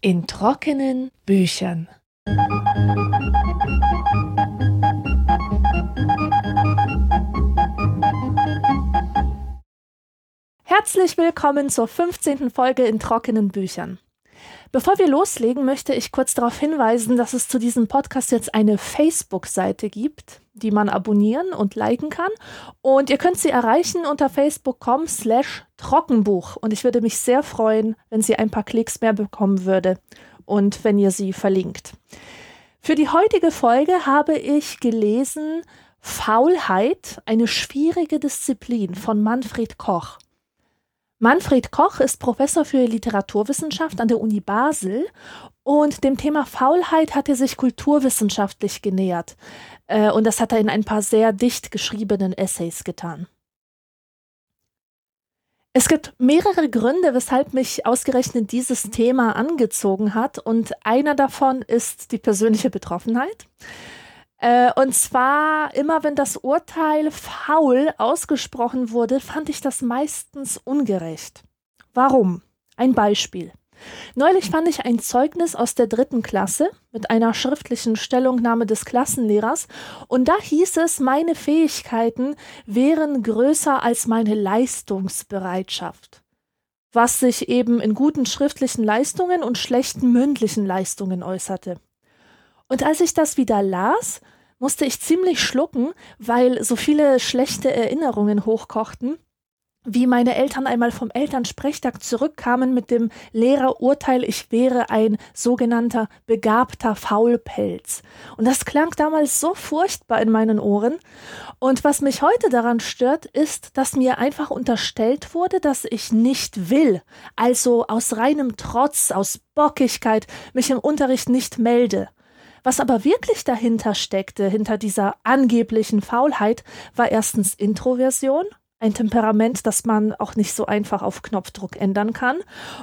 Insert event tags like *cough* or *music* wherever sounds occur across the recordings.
In trockenen Büchern. Herzlich willkommen zur 15. Folge in trockenen Büchern. Bevor wir loslegen, möchte ich kurz darauf hinweisen, dass es zu diesem Podcast jetzt eine Facebook-Seite gibt, die man abonnieren und liken kann. Und ihr könnt sie erreichen unter facebook.com slash Trockenbuch. Und ich würde mich sehr freuen, wenn sie ein paar Klicks mehr bekommen würde und wenn ihr sie verlinkt. Für die heutige Folge habe ich gelesen Faulheit, eine schwierige Disziplin von Manfred Koch. Manfred Koch ist Professor für Literaturwissenschaft an der Uni Basel und dem Thema Faulheit hat er sich kulturwissenschaftlich genähert. Äh, und das hat er in ein paar sehr dicht geschriebenen Essays getan. Es gibt mehrere Gründe, weshalb mich ausgerechnet dieses Thema angezogen hat. Und einer davon ist die persönliche Betroffenheit. Äh, und zwar immer, wenn das Urteil faul ausgesprochen wurde, fand ich das meistens ungerecht. Warum? Ein Beispiel. Neulich fand ich ein Zeugnis aus der dritten Klasse mit einer schriftlichen Stellungnahme des Klassenlehrers und da hieß es, meine Fähigkeiten wären größer als meine Leistungsbereitschaft, was sich eben in guten schriftlichen Leistungen und schlechten mündlichen Leistungen äußerte. Und als ich das wieder las, musste ich ziemlich schlucken, weil so viele schlechte Erinnerungen hochkochten, wie meine Eltern einmal vom Elternsprechtag zurückkamen mit dem Lehrerurteil, ich wäre ein sogenannter begabter Faulpelz. Und das klang damals so furchtbar in meinen Ohren. Und was mich heute daran stört, ist, dass mir einfach unterstellt wurde, dass ich nicht will, also aus reinem Trotz, aus Bockigkeit mich im Unterricht nicht melde. Was aber wirklich dahinter steckte, hinter dieser angeblichen Faulheit, war erstens Introversion, ein Temperament, das man auch nicht so einfach auf Knopfdruck ändern kann.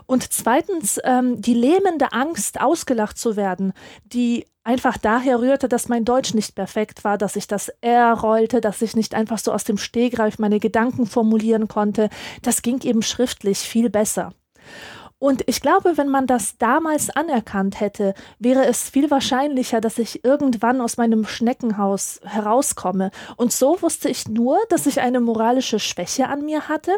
Und zweitens ähm, die lähmende Angst, ausgelacht zu werden, die einfach daher rührte, dass mein Deutsch nicht perfekt war, dass ich das R rollte, dass ich nicht einfach so aus dem Stehgreif meine Gedanken formulieren konnte. Das ging eben schriftlich viel besser. Und ich glaube, wenn man das damals anerkannt hätte, wäre es viel wahrscheinlicher, dass ich irgendwann aus meinem Schneckenhaus herauskomme. Und so wusste ich nur, dass ich eine moralische Schwäche an mir hatte,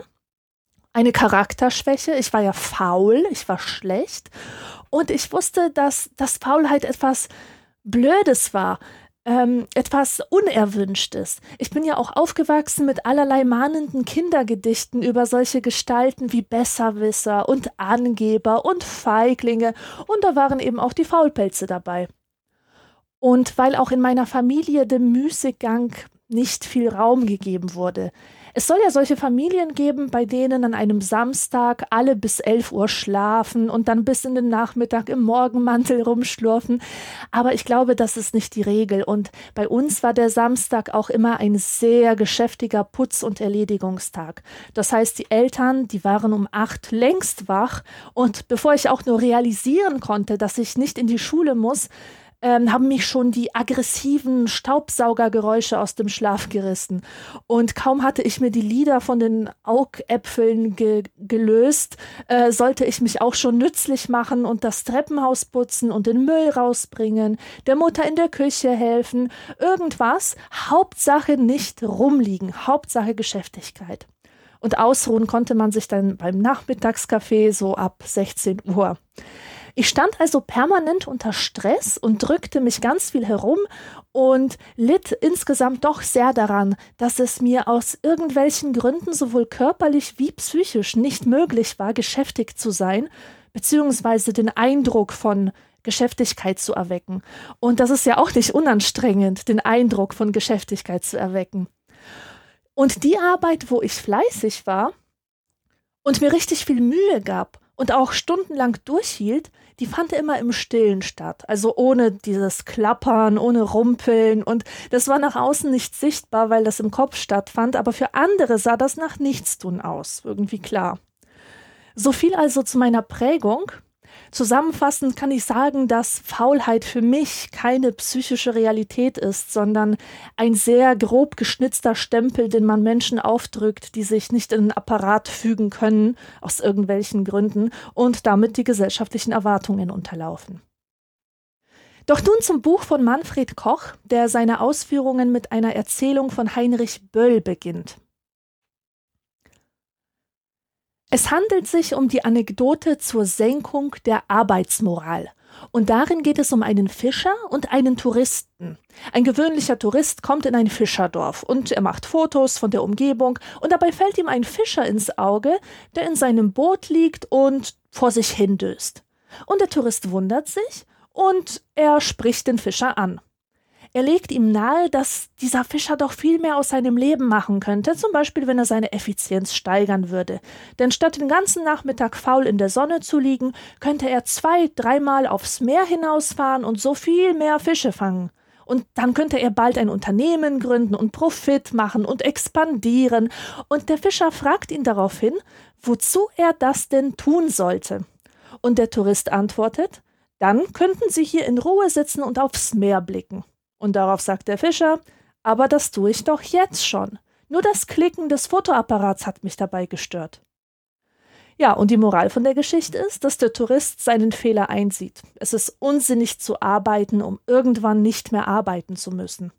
eine Charakterschwäche. Ich war ja faul, ich war schlecht. Und ich wusste, dass das Faulheit etwas Blödes war ähm, etwas Unerwünschtes. Ich bin ja auch aufgewachsen mit allerlei mahnenden Kindergedichten über solche Gestalten wie Besserwisser und Angeber und Feiglinge und da waren eben auch die Faulpelze dabei. Und weil auch in meiner Familie dem Müßiggang nicht viel Raum gegeben wurde, es soll ja solche Familien geben, bei denen an einem Samstag alle bis 11 Uhr schlafen und dann bis in den Nachmittag im Morgenmantel rumschlurfen. Aber ich glaube, das ist nicht die Regel. Und bei uns war der Samstag auch immer ein sehr geschäftiger Putz- und Erledigungstag. Das heißt, die Eltern, die waren um acht längst wach. Und bevor ich auch nur realisieren konnte, dass ich nicht in die Schule muss, ähm, haben mich schon die aggressiven Staubsaugergeräusche aus dem Schlaf gerissen. Und kaum hatte ich mir die Lieder von den Augäpfeln ge gelöst, äh, sollte ich mich auch schon nützlich machen und das Treppenhaus putzen und den Müll rausbringen, der Mutter in der Küche helfen, irgendwas. Hauptsache nicht rumliegen, Hauptsache Geschäftigkeit. Und ausruhen konnte man sich dann beim Nachmittagskaffee so ab 16 Uhr. Ich stand also permanent unter Stress und drückte mich ganz viel herum und litt insgesamt doch sehr daran, dass es mir aus irgendwelchen Gründen sowohl körperlich wie psychisch nicht möglich war, geschäftig zu sein, beziehungsweise den Eindruck von Geschäftigkeit zu erwecken. Und das ist ja auch nicht unanstrengend, den Eindruck von Geschäftigkeit zu erwecken. Und die Arbeit, wo ich fleißig war und mir richtig viel Mühe gab und auch stundenlang durchhielt, die fand immer im Stillen statt. Also ohne dieses Klappern, ohne Rumpeln. Und das war nach außen nicht sichtbar, weil das im Kopf stattfand. Aber für andere sah das nach Nichtstun aus. Irgendwie klar. So viel also zu meiner Prägung. Zusammenfassend kann ich sagen, dass Faulheit für mich keine psychische Realität ist, sondern ein sehr grob geschnitzter Stempel, den man Menschen aufdrückt, die sich nicht in einen Apparat fügen können, aus irgendwelchen Gründen, und damit die gesellschaftlichen Erwartungen unterlaufen. Doch nun zum Buch von Manfred Koch, der seine Ausführungen mit einer Erzählung von Heinrich Böll beginnt. Es handelt sich um die Anekdote zur Senkung der Arbeitsmoral. Und darin geht es um einen Fischer und einen Touristen. Ein gewöhnlicher Tourist kommt in ein Fischerdorf und er macht Fotos von der Umgebung und dabei fällt ihm ein Fischer ins Auge, der in seinem Boot liegt und vor sich hindöst. Und der Tourist wundert sich und er spricht den Fischer an. Er legt ihm nahe, dass dieser Fischer doch viel mehr aus seinem Leben machen könnte, zum Beispiel wenn er seine Effizienz steigern würde. Denn statt den ganzen Nachmittag faul in der Sonne zu liegen, könnte er zwei, dreimal aufs Meer hinausfahren und so viel mehr Fische fangen. Und dann könnte er bald ein Unternehmen gründen und Profit machen und expandieren. Und der Fischer fragt ihn daraufhin, wozu er das denn tun sollte. Und der Tourist antwortet, dann könnten Sie hier in Ruhe sitzen und aufs Meer blicken. Und darauf sagt der Fischer, aber das tue ich doch jetzt schon. Nur das Klicken des Fotoapparats hat mich dabei gestört. Ja, und die Moral von der Geschichte ist, dass der Tourist seinen Fehler einsieht. Es ist unsinnig zu arbeiten, um irgendwann nicht mehr arbeiten zu müssen.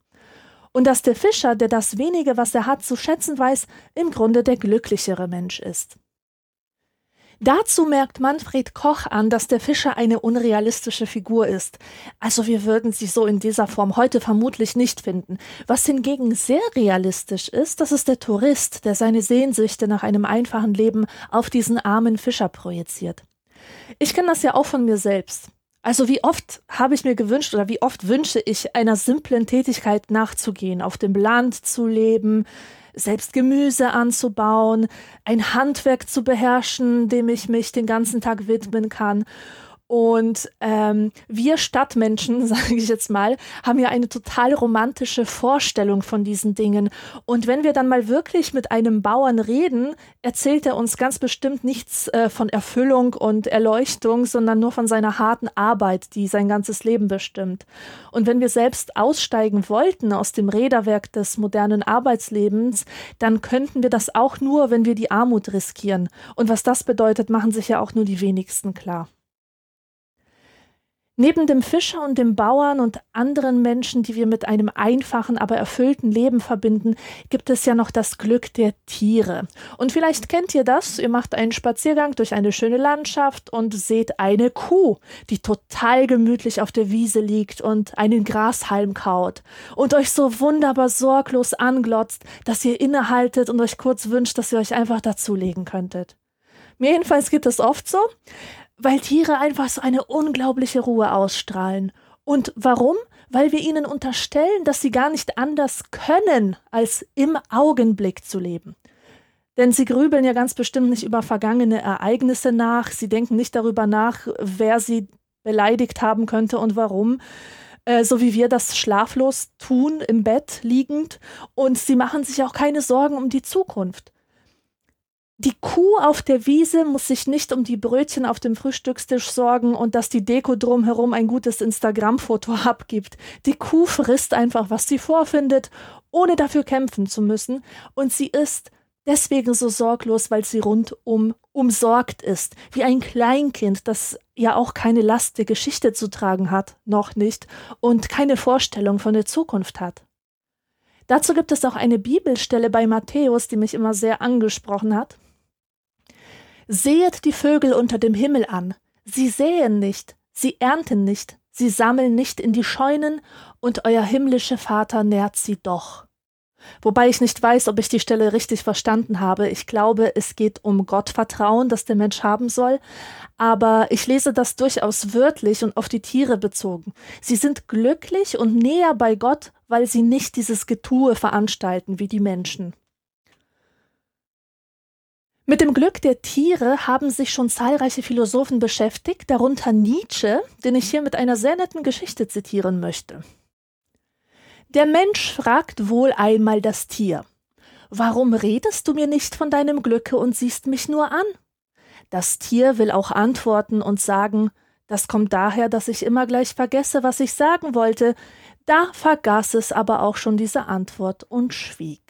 Und dass der Fischer, der das wenige, was er hat, zu schätzen weiß, im Grunde der glücklichere Mensch ist. Dazu merkt Manfred Koch an, dass der Fischer eine unrealistische Figur ist. Also wir würden sie so in dieser Form heute vermutlich nicht finden. Was hingegen sehr realistisch ist, das ist der Tourist, der seine Sehnsüchte nach einem einfachen Leben auf diesen armen Fischer projiziert. Ich kenne das ja auch von mir selbst. Also wie oft habe ich mir gewünscht oder wie oft wünsche ich einer simplen Tätigkeit nachzugehen, auf dem Land zu leben, selbst Gemüse anzubauen, ein Handwerk zu beherrschen, dem ich mich den ganzen Tag widmen kann. Und ähm, wir Stadtmenschen, *laughs* sage ich jetzt mal, haben ja eine total romantische Vorstellung von diesen Dingen. Und wenn wir dann mal wirklich mit einem Bauern reden, erzählt er uns ganz bestimmt nichts äh, von Erfüllung und Erleuchtung, sondern nur von seiner harten Arbeit, die sein ganzes Leben bestimmt. Und wenn wir selbst aussteigen wollten aus dem Räderwerk des modernen Arbeitslebens, dann könnten wir das auch nur, wenn wir die Armut riskieren. Und was das bedeutet, machen sich ja auch nur die wenigsten klar. Neben dem Fischer und dem Bauern und anderen Menschen, die wir mit einem einfachen, aber erfüllten Leben verbinden, gibt es ja noch das Glück der Tiere. Und vielleicht kennt ihr das, ihr macht einen Spaziergang durch eine schöne Landschaft und seht eine Kuh, die total gemütlich auf der Wiese liegt und einen Grashalm kaut und euch so wunderbar sorglos anglotzt, dass ihr innehaltet und euch kurz wünscht, dass ihr euch einfach dazulegen könntet. Mir jedenfalls geht es oft so weil Tiere einfach so eine unglaubliche Ruhe ausstrahlen. Und warum? Weil wir ihnen unterstellen, dass sie gar nicht anders können, als im Augenblick zu leben. Denn sie grübeln ja ganz bestimmt nicht über vergangene Ereignisse nach, sie denken nicht darüber nach, wer sie beleidigt haben könnte und warum, äh, so wie wir das schlaflos tun, im Bett liegend, und sie machen sich auch keine Sorgen um die Zukunft. Die Kuh auf der Wiese muss sich nicht um die Brötchen auf dem Frühstückstisch sorgen und dass die Deko drumherum ein gutes Instagram-Foto *laughs* abgibt. Die Kuh frisst einfach, was sie vorfindet, ohne dafür kämpfen zu müssen. Und sie ist deswegen so sorglos, weil sie rundum umsorgt ist. Wie ein Kleinkind, das ja auch keine Last der Geschichte zu tragen hat, noch nicht, und keine Vorstellung von der Zukunft hat. Dazu gibt es auch eine Bibelstelle bei Matthäus, die mich immer sehr angesprochen hat. Sehet die Vögel unter dem Himmel an. Sie säen nicht, sie ernten nicht, sie sammeln nicht in die Scheunen, und euer himmlischer Vater nährt sie doch. Wobei ich nicht weiß, ob ich die Stelle richtig verstanden habe. Ich glaube, es geht um Gottvertrauen, das der Mensch haben soll. Aber ich lese das durchaus wörtlich und auf die Tiere bezogen. Sie sind glücklich und näher bei Gott, weil sie nicht dieses Getue veranstalten wie die Menschen. Mit dem Glück der Tiere haben sich schon zahlreiche Philosophen beschäftigt, darunter Nietzsche, den ich hier mit einer sehr netten Geschichte zitieren möchte. Der Mensch fragt wohl einmal das Tier Warum redest du mir nicht von deinem Glücke und siehst mich nur an? Das Tier will auch antworten und sagen, das kommt daher, dass ich immer gleich vergesse, was ich sagen wollte. Da vergaß es aber auch schon diese Antwort und schwieg.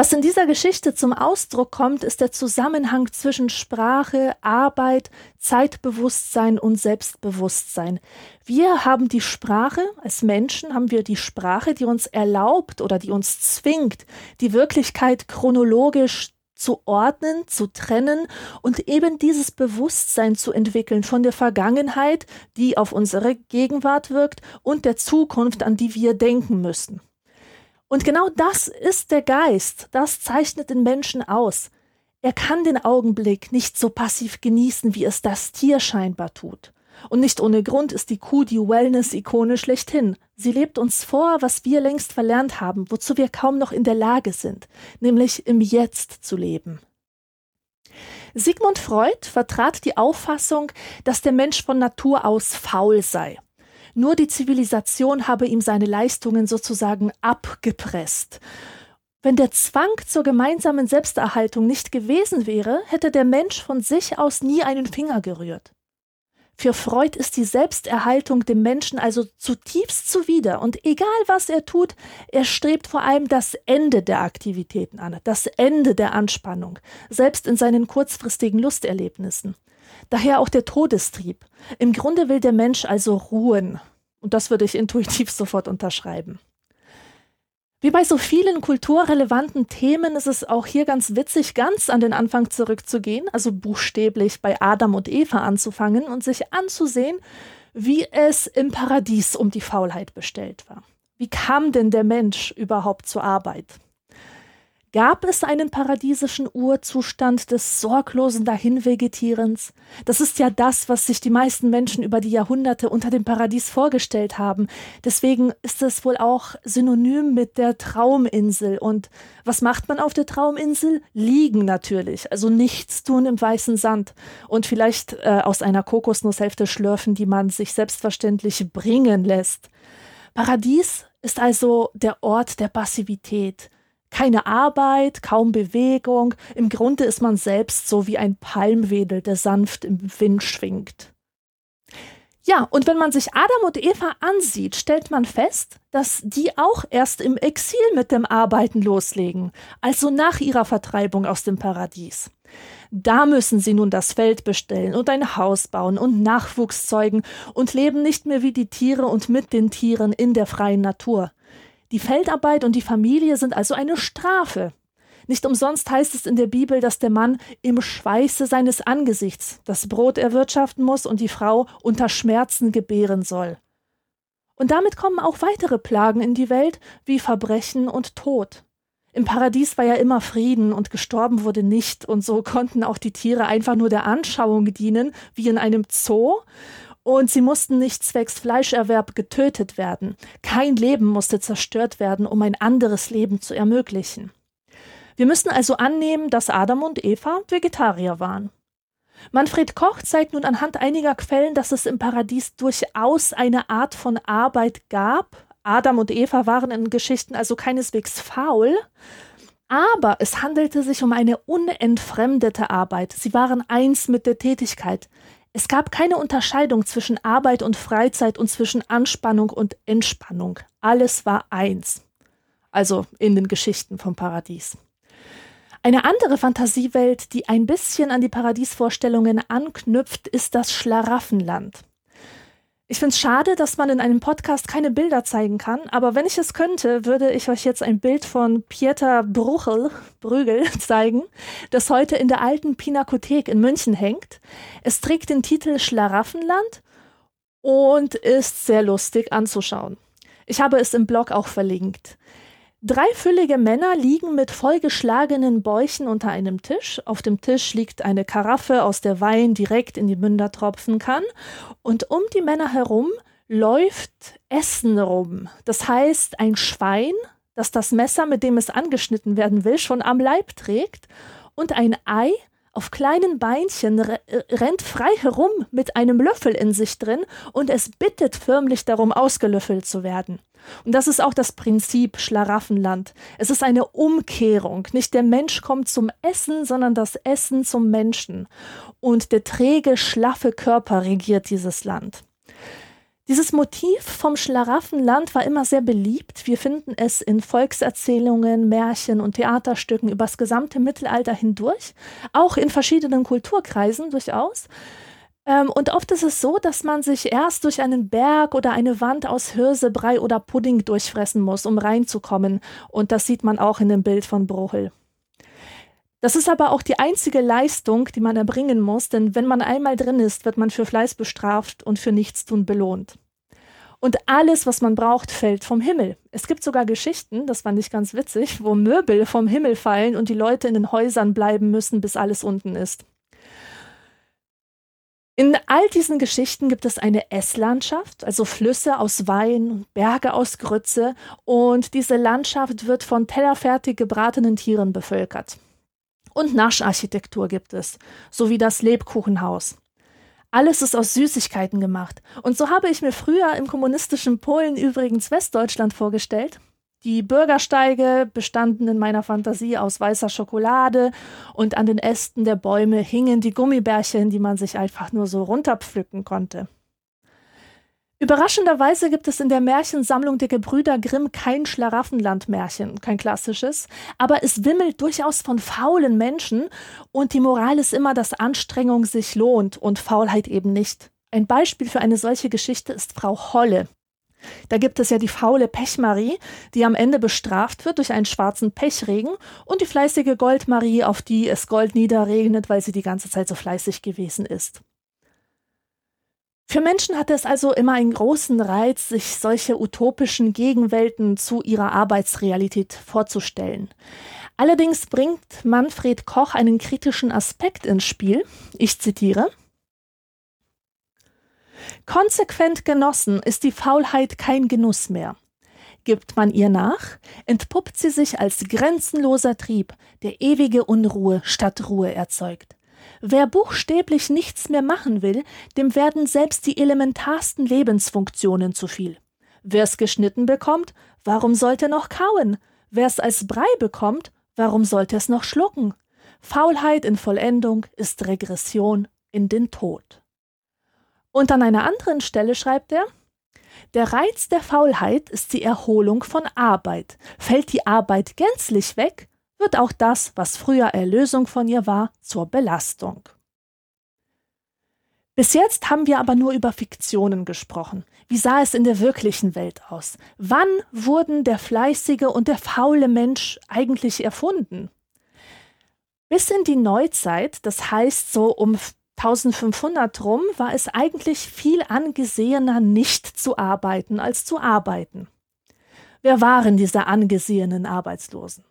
Was in dieser Geschichte zum Ausdruck kommt, ist der Zusammenhang zwischen Sprache, Arbeit, Zeitbewusstsein und Selbstbewusstsein. Wir haben die Sprache, als Menschen haben wir die Sprache, die uns erlaubt oder die uns zwingt, die Wirklichkeit chronologisch zu ordnen, zu trennen und eben dieses Bewusstsein zu entwickeln von der Vergangenheit, die auf unsere Gegenwart wirkt, und der Zukunft, an die wir denken müssen. Und genau das ist der Geist, das zeichnet den Menschen aus. Er kann den Augenblick nicht so passiv genießen, wie es das Tier scheinbar tut. Und nicht ohne Grund ist die Kuh die Wellness-Ikone schlechthin. Sie lebt uns vor, was wir längst verlernt haben, wozu wir kaum noch in der Lage sind, nämlich im Jetzt zu leben. Sigmund Freud vertrat die Auffassung, dass der Mensch von Natur aus faul sei. Nur die Zivilisation habe ihm seine Leistungen sozusagen abgepresst. Wenn der Zwang zur gemeinsamen Selbsterhaltung nicht gewesen wäre, hätte der Mensch von sich aus nie einen Finger gerührt. Für Freud ist die Selbsterhaltung dem Menschen also zutiefst zuwider und egal was er tut, er strebt vor allem das Ende der Aktivitäten an, das Ende der Anspannung, selbst in seinen kurzfristigen Lusterlebnissen. Daher auch der Todestrieb. Im Grunde will der Mensch also ruhen. Und das würde ich intuitiv *laughs* sofort unterschreiben. Wie bei so vielen kulturrelevanten Themen ist es auch hier ganz witzig, ganz an den Anfang zurückzugehen, also buchstäblich bei Adam und Eva anzufangen und sich anzusehen, wie es im Paradies um die Faulheit bestellt war. Wie kam denn der Mensch überhaupt zur Arbeit? Gab es einen paradiesischen Urzustand des sorglosen Dahinvegetierens? Das ist ja das, was sich die meisten Menschen über die Jahrhunderte unter dem Paradies vorgestellt haben. Deswegen ist es wohl auch synonym mit der Trauminsel. Und was macht man auf der Trauminsel? Liegen natürlich, also nichts tun im weißen Sand und vielleicht äh, aus einer Kokosnusshälfte schlürfen, die man sich selbstverständlich bringen lässt. Paradies ist also der Ort der Passivität keine Arbeit, kaum Bewegung, im Grunde ist man selbst so wie ein Palmwedel, der sanft im Wind schwingt. Ja, und wenn man sich Adam und Eva ansieht, stellt man fest, dass die auch erst im Exil mit dem Arbeiten loslegen, also nach ihrer Vertreibung aus dem Paradies. Da müssen sie nun das Feld bestellen und ein Haus bauen und Nachwuchs zeugen und leben nicht mehr wie die Tiere und mit den Tieren in der freien Natur. Die Feldarbeit und die Familie sind also eine Strafe. Nicht umsonst heißt es in der Bibel, dass der Mann im Schweiße seines Angesichts das Brot erwirtschaften muss und die Frau unter Schmerzen gebären soll. Und damit kommen auch weitere Plagen in die Welt, wie Verbrechen und Tod. Im Paradies war ja immer Frieden und gestorben wurde nicht, und so konnten auch die Tiere einfach nur der Anschauung dienen, wie in einem Zoo, und sie mussten nicht zwecks Fleischerwerb getötet werden. Kein Leben musste zerstört werden, um ein anderes Leben zu ermöglichen. Wir müssen also annehmen, dass Adam und Eva Vegetarier waren. Manfred Koch zeigt nun anhand einiger Quellen, dass es im Paradies durchaus eine Art von Arbeit gab. Adam und Eva waren in Geschichten also keineswegs faul, aber es handelte sich um eine unentfremdete Arbeit. Sie waren eins mit der Tätigkeit. Es gab keine Unterscheidung zwischen Arbeit und Freizeit und zwischen Anspannung und Entspannung. Alles war eins. Also in den Geschichten vom Paradies. Eine andere Fantasiewelt, die ein bisschen an die Paradiesvorstellungen anknüpft, ist das Schlaraffenland. Ich finde es schade, dass man in einem Podcast keine Bilder zeigen kann, aber wenn ich es könnte, würde ich euch jetzt ein Bild von Pieter Bruchel, Brügel *laughs* zeigen, das heute in der alten Pinakothek in München hängt. Es trägt den Titel Schlaraffenland und ist sehr lustig anzuschauen. Ich habe es im Blog auch verlinkt. Drei füllige Männer liegen mit vollgeschlagenen Bäuchen unter einem Tisch. Auf dem Tisch liegt eine Karaffe, aus der Wein direkt in die Münder tropfen kann. Und um die Männer herum läuft Essen rum. Das heißt, ein Schwein, das das Messer, mit dem es angeschnitten werden will, schon am Leib trägt. Und ein Ei, auf kleinen Beinchen, rennt frei herum mit einem Löffel in sich drin und es bittet förmlich darum, ausgelöffelt zu werden. Und das ist auch das Prinzip Schlaraffenland. Es ist eine Umkehrung. Nicht der Mensch kommt zum Essen, sondern das Essen zum Menschen. Und der träge, schlaffe Körper regiert dieses Land. Dieses Motiv vom Schlaraffenland war immer sehr beliebt. Wir finden es in Volkserzählungen, Märchen und Theaterstücken übers gesamte Mittelalter hindurch, auch in verschiedenen Kulturkreisen durchaus. Ähm, und oft ist es so, dass man sich erst durch einen Berg oder eine Wand aus Hirse, Brei oder Pudding durchfressen muss, um reinzukommen. Und das sieht man auch in dem Bild von Bruchel. Das ist aber auch die einzige Leistung, die man erbringen muss, denn wenn man einmal drin ist, wird man für Fleiß bestraft und für Nichtstun belohnt. Und alles, was man braucht, fällt vom Himmel. Es gibt sogar Geschichten, das fand ich ganz witzig, wo Möbel vom Himmel fallen und die Leute in den Häusern bleiben müssen, bis alles unten ist. In all diesen Geschichten gibt es eine Esslandschaft, also Flüsse aus Wein und Berge aus Grütze, und diese Landschaft wird von tellerfertig gebratenen Tieren bevölkert. Und Nascharchitektur gibt es, sowie das Lebkuchenhaus. Alles ist aus Süßigkeiten gemacht. Und so habe ich mir früher im kommunistischen Polen übrigens Westdeutschland vorgestellt. Die Bürgersteige bestanden in meiner Fantasie aus weißer Schokolade und an den Ästen der Bäume hingen die Gummibärchen, die man sich einfach nur so runterpflücken konnte. Überraschenderweise gibt es in der Märchensammlung der Gebrüder Grimm kein Schlaraffenland-Märchen, kein klassisches, aber es wimmelt durchaus von faulen Menschen und die Moral ist immer, dass Anstrengung sich lohnt und Faulheit eben nicht. Ein Beispiel für eine solche Geschichte ist Frau Holle. Da gibt es ja die faule Pechmarie, die am Ende bestraft wird durch einen schwarzen Pechregen und die fleißige Goldmarie, auf die es Gold niederregnet, weil sie die ganze Zeit so fleißig gewesen ist. Für Menschen hatte es also immer einen großen Reiz, sich solche utopischen Gegenwelten zu ihrer Arbeitsrealität vorzustellen. Allerdings bringt Manfred Koch einen kritischen Aspekt ins Spiel. Ich zitiere. Konsequent genossen ist die Faulheit kein Genuss mehr. Gibt man ihr nach, entpuppt sie sich als grenzenloser Trieb, der ewige Unruhe statt Ruhe erzeugt. Wer buchstäblich nichts mehr machen will, dem werden selbst die elementarsten Lebensfunktionen zu viel. Wer es geschnitten bekommt, warum sollte noch kauen? Wer es als Brei bekommt, warum sollte es noch schlucken? Faulheit in Vollendung ist Regression in den Tod. Und an einer anderen Stelle schreibt er, der Reiz der Faulheit ist die Erholung von Arbeit. Fällt die Arbeit gänzlich weg, wird auch das, was früher Erlösung von ihr war, zur Belastung. Bis jetzt haben wir aber nur über Fiktionen gesprochen. Wie sah es in der wirklichen Welt aus? Wann wurden der fleißige und der faule Mensch eigentlich erfunden? Bis in die Neuzeit, das heißt so um 1500 rum, war es eigentlich viel angesehener, nicht zu arbeiten als zu arbeiten. Wer waren diese angesehenen Arbeitslosen?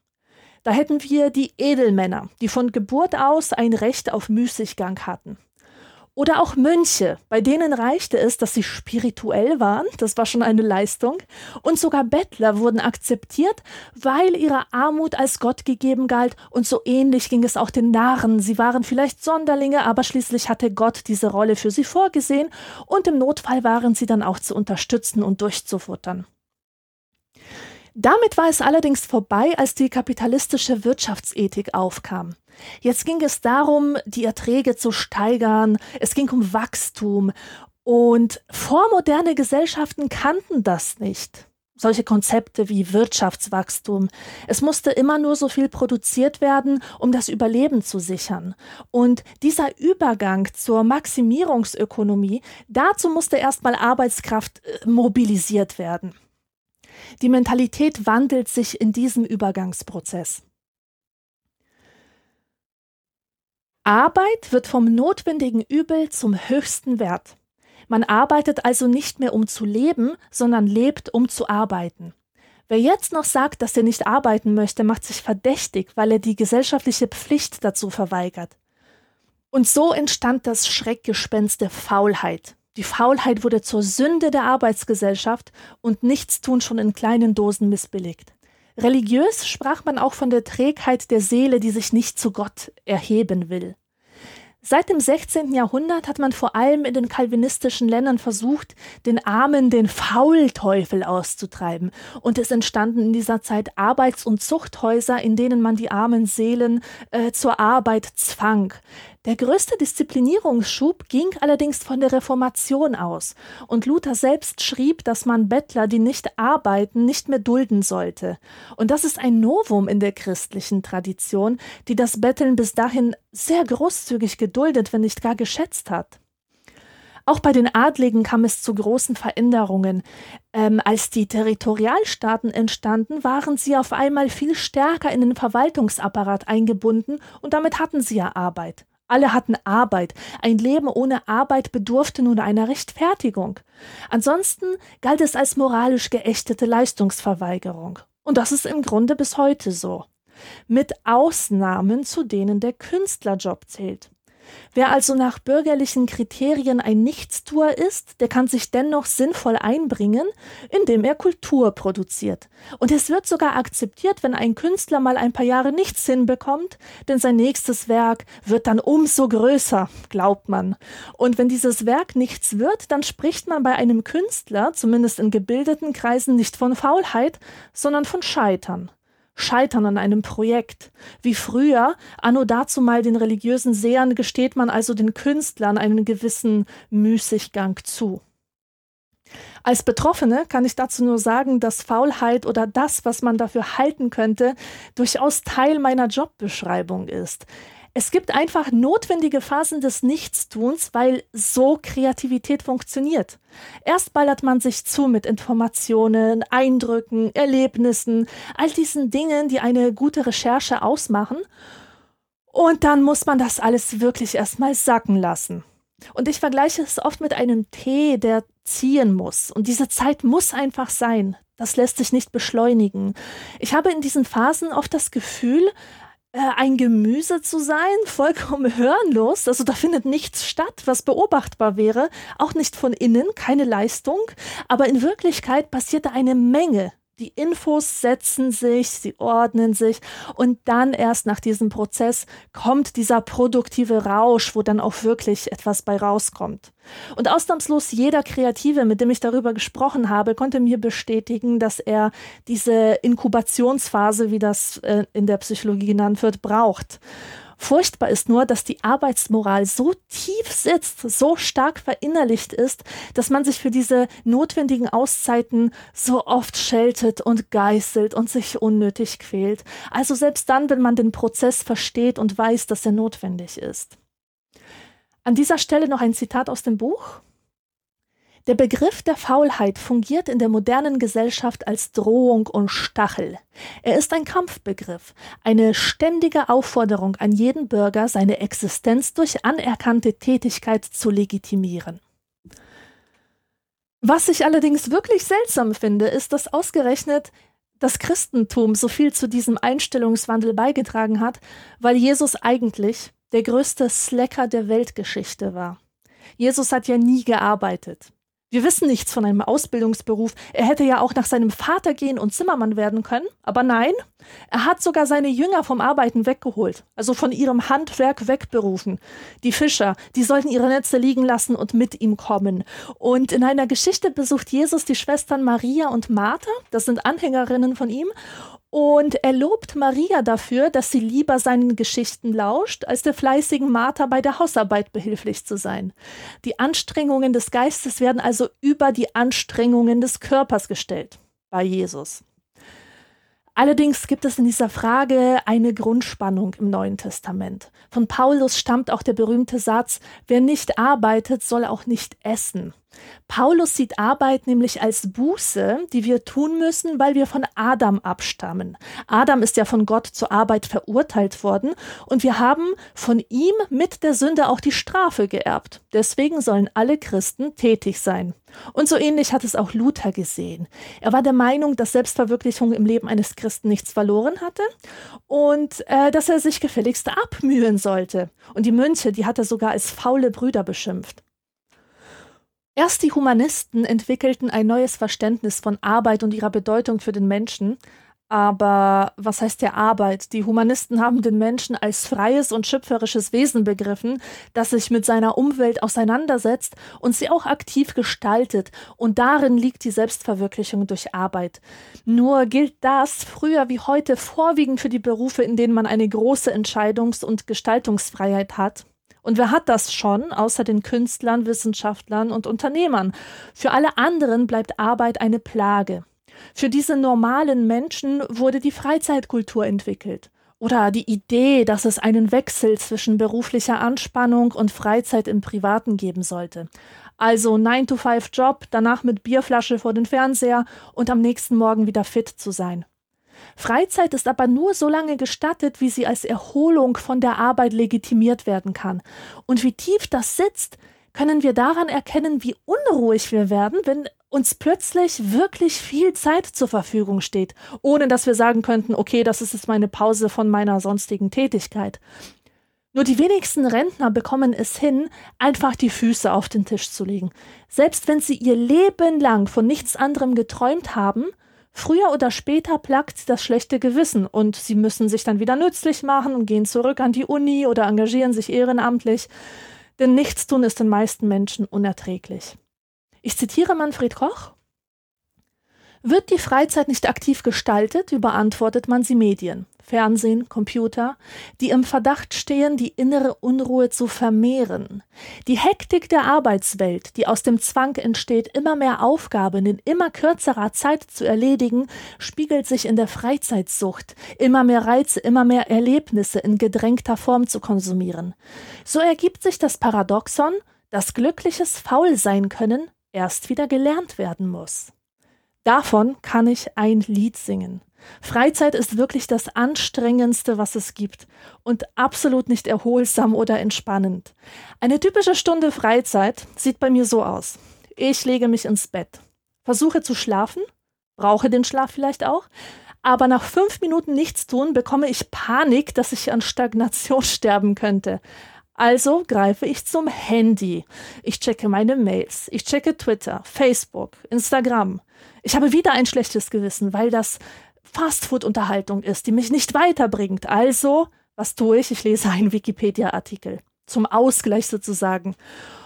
Da hätten wir die Edelmänner, die von Geburt aus ein Recht auf Müßiggang hatten. Oder auch Mönche, bei denen reichte es, dass sie spirituell waren, das war schon eine Leistung, und sogar Bettler wurden akzeptiert, weil ihre Armut als Gott gegeben galt, und so ähnlich ging es auch den Narren. Sie waren vielleicht Sonderlinge, aber schließlich hatte Gott diese Rolle für sie vorgesehen, und im Notfall waren sie dann auch zu unterstützen und durchzufuttern. Damit war es allerdings vorbei, als die kapitalistische Wirtschaftsethik aufkam. Jetzt ging es darum, die Erträge zu steigern, es ging um Wachstum und vormoderne Gesellschaften kannten das nicht. Solche Konzepte wie Wirtschaftswachstum. Es musste immer nur so viel produziert werden, um das Überleben zu sichern. Und dieser Übergang zur Maximierungsökonomie, dazu musste erstmal Arbeitskraft äh, mobilisiert werden. Die Mentalität wandelt sich in diesem Übergangsprozess. Arbeit wird vom notwendigen Übel zum höchsten Wert. Man arbeitet also nicht mehr um zu leben, sondern lebt um zu arbeiten. Wer jetzt noch sagt, dass er nicht arbeiten möchte, macht sich verdächtig, weil er die gesellschaftliche Pflicht dazu verweigert. Und so entstand das Schreckgespenst der Faulheit. Die Faulheit wurde zur Sünde der Arbeitsgesellschaft und Nichtstun schon in kleinen Dosen missbilligt. Religiös sprach man auch von der Trägheit der Seele, die sich nicht zu Gott erheben will. Seit dem 16. Jahrhundert hat man vor allem in den kalvinistischen Ländern versucht, den Armen den Faulteufel auszutreiben. Und es entstanden in dieser Zeit Arbeits- und Zuchthäuser, in denen man die armen Seelen äh, zur Arbeit zwang. Der größte Disziplinierungsschub ging allerdings von der Reformation aus, und Luther selbst schrieb, dass man Bettler, die nicht arbeiten, nicht mehr dulden sollte. Und das ist ein Novum in der christlichen Tradition, die das Betteln bis dahin sehr großzügig geduldet, wenn nicht gar geschätzt hat. Auch bei den Adligen kam es zu großen Veränderungen. Ähm, als die Territorialstaaten entstanden, waren sie auf einmal viel stärker in den Verwaltungsapparat eingebunden und damit hatten sie ja Arbeit. Alle hatten Arbeit. Ein Leben ohne Arbeit bedurfte nun einer Rechtfertigung. Ansonsten galt es als moralisch geächtete Leistungsverweigerung. Und das ist im Grunde bis heute so. Mit Ausnahmen, zu denen der Künstlerjob zählt. Wer also nach bürgerlichen Kriterien ein Nichtstuer ist, der kann sich dennoch sinnvoll einbringen, indem er Kultur produziert. Und es wird sogar akzeptiert, wenn ein Künstler mal ein paar Jahre nichts hinbekommt, denn sein nächstes Werk wird dann umso größer, glaubt man. Und wenn dieses Werk nichts wird, dann spricht man bei einem Künstler, zumindest in gebildeten Kreisen, nicht von Faulheit, sondern von Scheitern. Scheitern an einem Projekt. Wie früher, anno dazu mal den religiösen Sehern gesteht man also den Künstlern einen gewissen Müßiggang zu. Als Betroffene kann ich dazu nur sagen, dass Faulheit oder das, was man dafür halten könnte, durchaus Teil meiner Jobbeschreibung ist. Es gibt einfach notwendige Phasen des Nichtstuns, weil so Kreativität funktioniert. Erst ballert man sich zu mit Informationen, Eindrücken, Erlebnissen, all diesen Dingen, die eine gute Recherche ausmachen. Und dann muss man das alles wirklich erstmal sacken lassen. Und ich vergleiche es oft mit einem Tee, der ziehen muss. Und diese Zeit muss einfach sein. Das lässt sich nicht beschleunigen. Ich habe in diesen Phasen oft das Gefühl, äh, ein Gemüse zu sein, vollkommen *laughs* hörenlos. Also da findet nichts statt, was beobachtbar wäre, auch nicht von innen, keine Leistung. Aber in Wirklichkeit passiert da eine Menge die Infos setzen sich, sie ordnen sich und dann erst nach diesem Prozess kommt dieser produktive Rausch, wo dann auch wirklich etwas bei rauskommt. Und ausnahmslos jeder Kreative, mit dem ich darüber gesprochen habe, konnte mir bestätigen, dass er diese Inkubationsphase, wie das äh, in der Psychologie genannt wird, braucht. Furchtbar ist nur, dass die Arbeitsmoral so tief sitzt, so stark verinnerlicht ist, dass man sich für diese notwendigen Auszeiten so oft scheltet und geißelt und sich unnötig quält. Also selbst dann, wenn man den Prozess versteht und weiß, dass er notwendig ist. An dieser Stelle noch ein Zitat aus dem Buch. Der Begriff der Faulheit fungiert in der modernen Gesellschaft als Drohung und Stachel. Er ist ein Kampfbegriff, eine ständige Aufforderung an jeden Bürger, seine Existenz durch anerkannte Tätigkeit zu legitimieren. Was ich allerdings wirklich seltsam finde, ist, dass ausgerechnet das Christentum so viel zu diesem Einstellungswandel beigetragen hat, weil Jesus eigentlich der größte Slacker der Weltgeschichte war. Jesus hat ja nie gearbeitet. Wir wissen nichts von einem Ausbildungsberuf. Er hätte ja auch nach seinem Vater gehen und Zimmermann werden können. Aber nein, er hat sogar seine Jünger vom Arbeiten weggeholt, also von ihrem Handwerk wegberufen. Die Fischer, die sollten ihre Netze liegen lassen und mit ihm kommen. Und in einer Geschichte besucht Jesus die Schwestern Maria und Martha, das sind Anhängerinnen von ihm, und er lobt Maria dafür, dass sie lieber seinen Geschichten lauscht, als der fleißigen Martha bei der Hausarbeit behilflich zu sein. Die Anstrengungen des Geistes werden also über die Anstrengungen des Körpers gestellt bei Jesus. Allerdings gibt es in dieser Frage eine Grundspannung im Neuen Testament. Von Paulus stammt auch der berühmte Satz, wer nicht arbeitet, soll auch nicht essen. Paulus sieht Arbeit nämlich als Buße, die wir tun müssen, weil wir von Adam abstammen. Adam ist ja von Gott zur Arbeit verurteilt worden und wir haben von ihm mit der Sünde auch die Strafe geerbt. Deswegen sollen alle Christen tätig sein. Und so ähnlich hat es auch Luther gesehen. Er war der Meinung, dass Selbstverwirklichung im Leben eines Christen nichts verloren hatte und äh, dass er sich gefälligst abmühen sollte. Und die Mönche, die hat er sogar als faule Brüder beschimpft. Erst die Humanisten entwickelten ein neues Verständnis von Arbeit und ihrer Bedeutung für den Menschen, Aber was heißt der Arbeit? Die Humanisten haben den Menschen als freies und schöpferisches Wesen begriffen, das sich mit seiner Umwelt auseinandersetzt und sie auch aktiv gestaltet. Und darin liegt die Selbstverwirklichung durch Arbeit. Nur gilt das früher wie heute vorwiegend für die Berufe, in denen man eine große Entscheidungs- und Gestaltungsfreiheit hat. Und wer hat das schon, außer den Künstlern, Wissenschaftlern und Unternehmern? Für alle anderen bleibt Arbeit eine Plage. Für diese normalen Menschen wurde die Freizeitkultur entwickelt. Oder die Idee, dass es einen Wechsel zwischen beruflicher Anspannung und Freizeit im Privaten geben sollte. Also 9-to-5-Job, danach mit Bierflasche vor den Fernseher und am nächsten Morgen wieder fit zu sein. Freizeit ist aber nur so lange gestattet, wie sie als Erholung von der Arbeit legitimiert werden kann. Und wie tief das sitzt, können wir daran erkennen, wie unruhig wir werden, wenn uns plötzlich wirklich viel Zeit zur Verfügung steht, ohne dass wir sagen könnten, okay, das ist jetzt meine Pause von meiner sonstigen Tätigkeit. Nur die wenigsten Rentner bekommen es hin, einfach die Füße auf den Tisch zu legen. Selbst wenn sie ihr Leben lang von nichts anderem geträumt haben, früher oder später plagt das schlechte Gewissen und sie müssen sich dann wieder nützlich machen und gehen zurück an die Uni oder engagieren sich ehrenamtlich. Denn Nichtstun ist den meisten Menschen unerträglich. Ich zitiere Manfred Koch. Wird die Freizeit nicht aktiv gestaltet, überantwortet man sie Medien, Fernsehen, Computer, die im Verdacht stehen, die innere Unruhe zu vermehren. Die Hektik der Arbeitswelt, die aus dem Zwang entsteht, immer mehr Aufgaben in immer kürzerer Zeit zu erledigen, spiegelt sich in der Freizeitsucht, immer mehr Reize, immer mehr Erlebnisse in gedrängter Form zu konsumieren. So ergibt sich das Paradoxon, dass glückliches faul sein können erst wieder gelernt werden muss. Davon kann ich ein Lied singen. Freizeit ist wirklich das Anstrengendste, was es gibt und absolut nicht erholsam oder entspannend. Eine typische Stunde Freizeit sieht bei mir so aus. Ich lege mich ins Bett, versuche zu schlafen, brauche den Schlaf vielleicht auch, aber nach fünf Minuten nichts tun bekomme ich Panik, dass ich an Stagnation *laughs* sterben könnte. Also greife ich zum Handy. Ich checke meine Mails. Ich checke Twitter, Facebook, Instagram. Ich habe wieder ein schlechtes Gewissen, weil das Fastfood-Unterhaltung ist, die mich nicht weiterbringt. Also, was tue ich? Ich lese einen Wikipedia-Artikel zum Ausgleich sozusagen.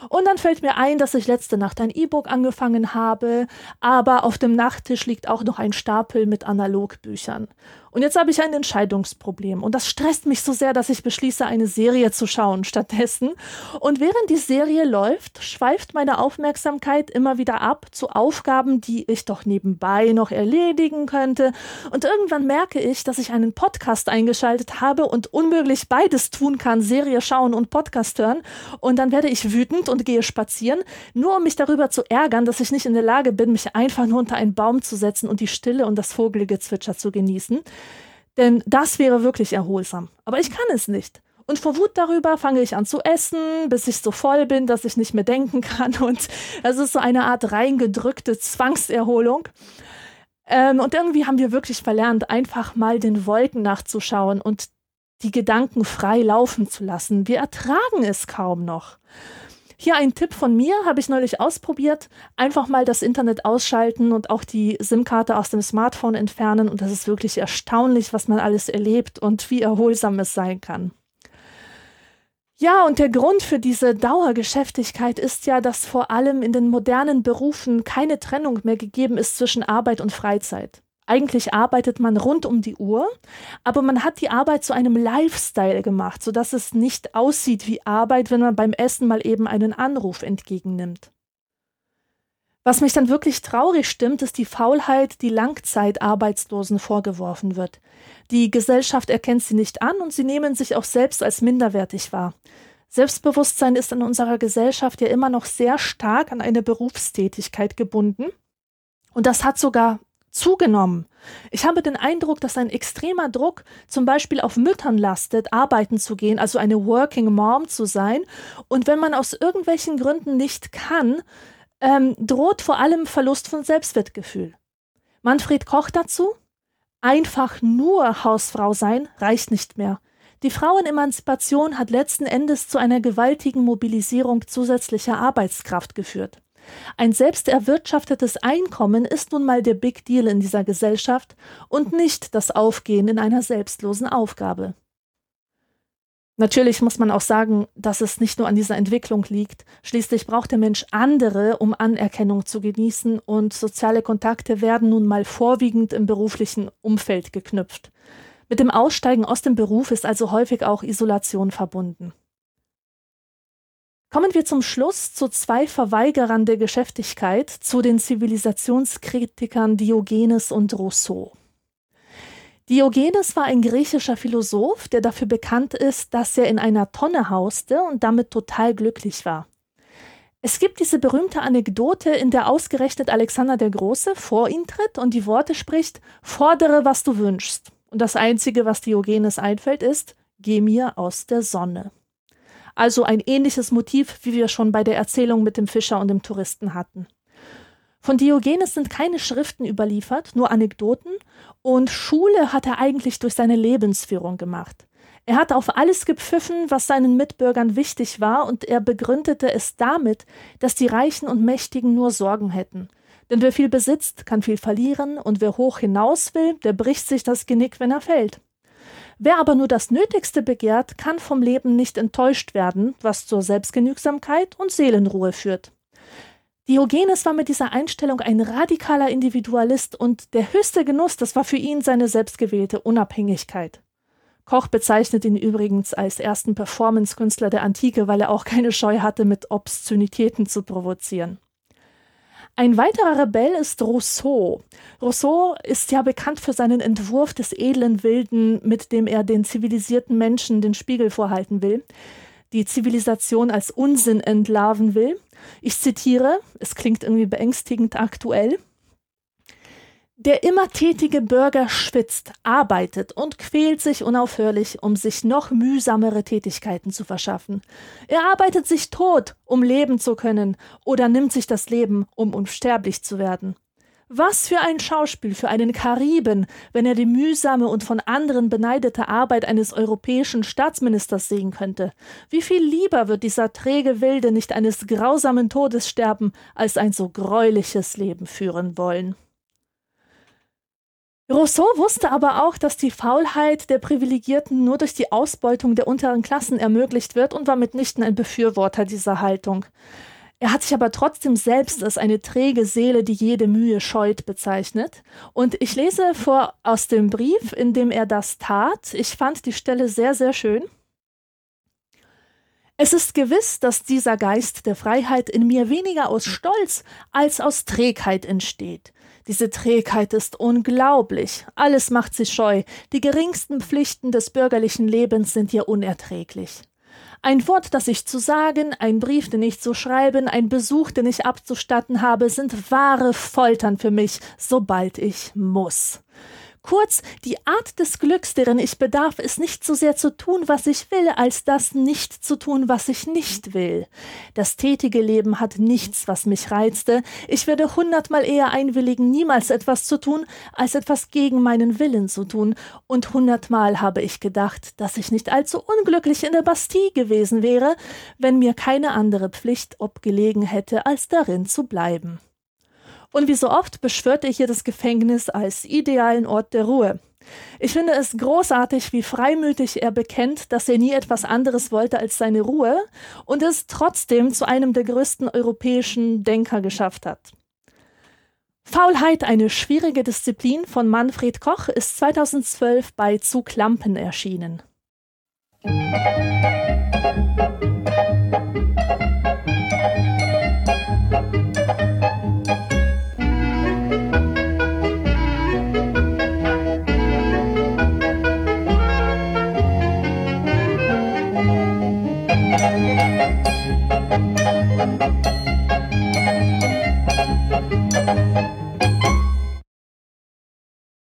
Und dann fällt mir ein, dass ich letzte Nacht ein E-Book angefangen habe, aber auf dem Nachttisch liegt auch noch ein Stapel mit Analogbüchern. Und jetzt habe ich ein Entscheidungsproblem. Und das stresst mich so sehr, dass ich beschließe, eine Serie zu schauen stattdessen. Und während die Serie läuft, schweift meine Aufmerksamkeit immer wieder ab zu Aufgaben, die ich doch nebenbei noch erledigen könnte. Und irgendwann merke ich, dass ich einen Podcast eingeschaltet habe und unmöglich beides tun kann, Serie schauen und Podcast hören. Und dann werde ich wütend und gehe spazieren, nur um mich darüber zu ärgern, dass ich nicht in der Lage bin, mich einfach nur unter einen Baum zu setzen und die Stille und das Vogelgezwitscher zu genießen. Denn das wäre wirklich erholsam. Aber ich kann es nicht. Und vor Wut darüber fange ich an zu essen, bis ich so voll bin, dass ich nicht mehr denken *laughs* kann. Und es ist so eine Art reingedrückte Zwangserholung. Ähm, und irgendwie haben wir wirklich verlernt, einfach mal den Wolken nachzuschauen und die Gedanken frei laufen zu lassen. Wir ertragen es kaum noch. Hier ein Tipp von mir, habe ich neulich ausprobiert. Einfach mal das Internet ausschalten und auch die SIM-Karte aus dem Smartphone entfernen. Und das ist wirklich erstaunlich, was man alles erlebt und wie erholsam es sein kann. Ja, und der Grund für diese Dauergeschäftigkeit ist ja, dass vor allem in den modernen Berufen keine Trennung mehr gegeben ist zwischen Arbeit und Freizeit. Eigentlich arbeitet man rund um die Uhr, aber man hat die Arbeit zu einem Lifestyle gemacht, sodass es nicht aussieht wie Arbeit, wenn man beim Essen mal eben einen Anruf entgegennimmt. Was mich dann wirklich traurig stimmt, ist die Faulheit, die Langzeitarbeitslosen vorgeworfen wird. Die Gesellschaft erkennt sie nicht an und sie nehmen sich auch selbst als minderwertig wahr. Selbstbewusstsein ist in unserer Gesellschaft ja immer noch sehr stark an eine Berufstätigkeit gebunden. Und das hat sogar zugenommen. Ich habe den Eindruck, dass ein extremer Druck zum Beispiel auf Müttern lastet, arbeiten zu gehen, also eine Working Mom zu sein. Und wenn man aus irgendwelchen Gründen nicht kann, ähm, droht vor allem Verlust von Selbstwertgefühl. Manfred Koch dazu? Einfach nur Hausfrau sein reicht nicht mehr. Die Frauenemanzipation hat letzten Endes zu einer gewaltigen Mobilisierung zusätzlicher Arbeitskraft geführt. Ein selbst erwirtschaftetes Einkommen ist nun mal der Big Deal in dieser Gesellschaft und nicht das Aufgehen in einer selbstlosen Aufgabe. Natürlich muss man auch sagen, dass es nicht nur an dieser Entwicklung liegt. Schließlich braucht der Mensch andere, um Anerkennung zu genießen, und soziale Kontakte werden nun mal vorwiegend im beruflichen Umfeld geknüpft. Mit dem Aussteigen aus dem Beruf ist also häufig auch Isolation verbunden. Kommen wir zum Schluss zu zwei Verweigerern der Geschäftigkeit, zu den Zivilisationskritikern Diogenes und Rousseau. Diogenes war ein griechischer Philosoph, der dafür bekannt ist, dass er in einer Tonne hauste und damit total glücklich war. Es gibt diese berühmte Anekdote, in der ausgerechnet Alexander der Große vor ihn tritt und die Worte spricht: Fordere, was du wünschst. Und das Einzige, was Diogenes einfällt, ist: Geh mir aus der Sonne. Also ein ähnliches Motiv, wie wir schon bei der Erzählung mit dem Fischer und dem Touristen hatten. Von Diogenes sind keine Schriften überliefert, nur Anekdoten, und Schule hat er eigentlich durch seine Lebensführung gemacht. Er hat auf alles gepfiffen, was seinen Mitbürgern wichtig war, und er begründete es damit, dass die Reichen und Mächtigen nur Sorgen hätten. Denn wer viel besitzt, kann viel verlieren, und wer hoch hinaus will, der bricht sich das Genick, wenn er fällt. Wer aber nur das Nötigste begehrt, kann vom Leben nicht enttäuscht werden, was zur Selbstgenügsamkeit und Seelenruhe führt. Diogenes war mit dieser Einstellung ein radikaler Individualist und der höchste Genuss, das war für ihn seine selbstgewählte Unabhängigkeit. Koch bezeichnet ihn übrigens als ersten Performance-Künstler der Antike, weil er auch keine Scheu hatte, mit Obszönitäten zu provozieren. Ein weiterer Rebell ist Rousseau. Rousseau ist ja bekannt für seinen Entwurf des edlen Wilden, mit dem er den zivilisierten Menschen den Spiegel vorhalten will, die Zivilisation als Unsinn entlarven will. Ich zitiere, es klingt irgendwie beängstigend aktuell. Der immer tätige Bürger schwitzt, arbeitet und quält sich unaufhörlich, um sich noch mühsamere Tätigkeiten zu verschaffen. Er arbeitet sich tot, um leben zu können, oder nimmt sich das Leben, um unsterblich zu werden. Was für ein Schauspiel für einen Kariben, wenn er die mühsame und von anderen beneidete Arbeit eines europäischen Staatsministers sehen könnte. Wie viel lieber wird dieser träge Wilde nicht eines grausamen Todes sterben, als ein so greuliches Leben führen wollen. Rousseau wusste aber auch, dass die Faulheit der Privilegierten nur durch die Ausbeutung der unteren Klassen ermöglicht wird und war mitnichten ein Befürworter dieser Haltung. Er hat sich aber trotzdem selbst als eine träge Seele, die jede Mühe scheut, bezeichnet. Und ich lese vor aus dem Brief, in dem er das tat. Ich fand die Stelle sehr, sehr schön. Es ist gewiss, dass dieser Geist der Freiheit in mir weniger aus Stolz als aus Trägheit entsteht. Diese Trägheit ist unglaublich. Alles macht sie scheu. Die geringsten Pflichten des bürgerlichen Lebens sind ihr unerträglich. Ein Wort, das ich zu sagen, ein Brief, den ich zu schreiben, ein Besuch, den ich abzustatten habe, sind wahre Foltern für mich, sobald ich muss. Kurz, die Art des Glücks, deren ich bedarf, ist nicht so sehr zu tun, was ich will, als das nicht zu tun, was ich nicht will. Das tätige Leben hat nichts, was mich reizte. Ich würde hundertmal eher einwilligen, niemals etwas zu tun, als etwas gegen meinen Willen zu tun. Und hundertmal habe ich gedacht, dass ich nicht allzu unglücklich in der Bastille gewesen wäre, wenn mir keine andere Pflicht obgelegen hätte, als darin zu bleiben. Und wie so oft beschwört er hier das Gefängnis als idealen Ort der Ruhe. Ich finde es großartig, wie freimütig er bekennt, dass er nie etwas anderes wollte als seine Ruhe und es trotzdem zu einem der größten europäischen Denker geschafft hat. Faulheit, eine schwierige Disziplin von Manfred Koch, ist 2012 bei Zu Klampen erschienen. Musik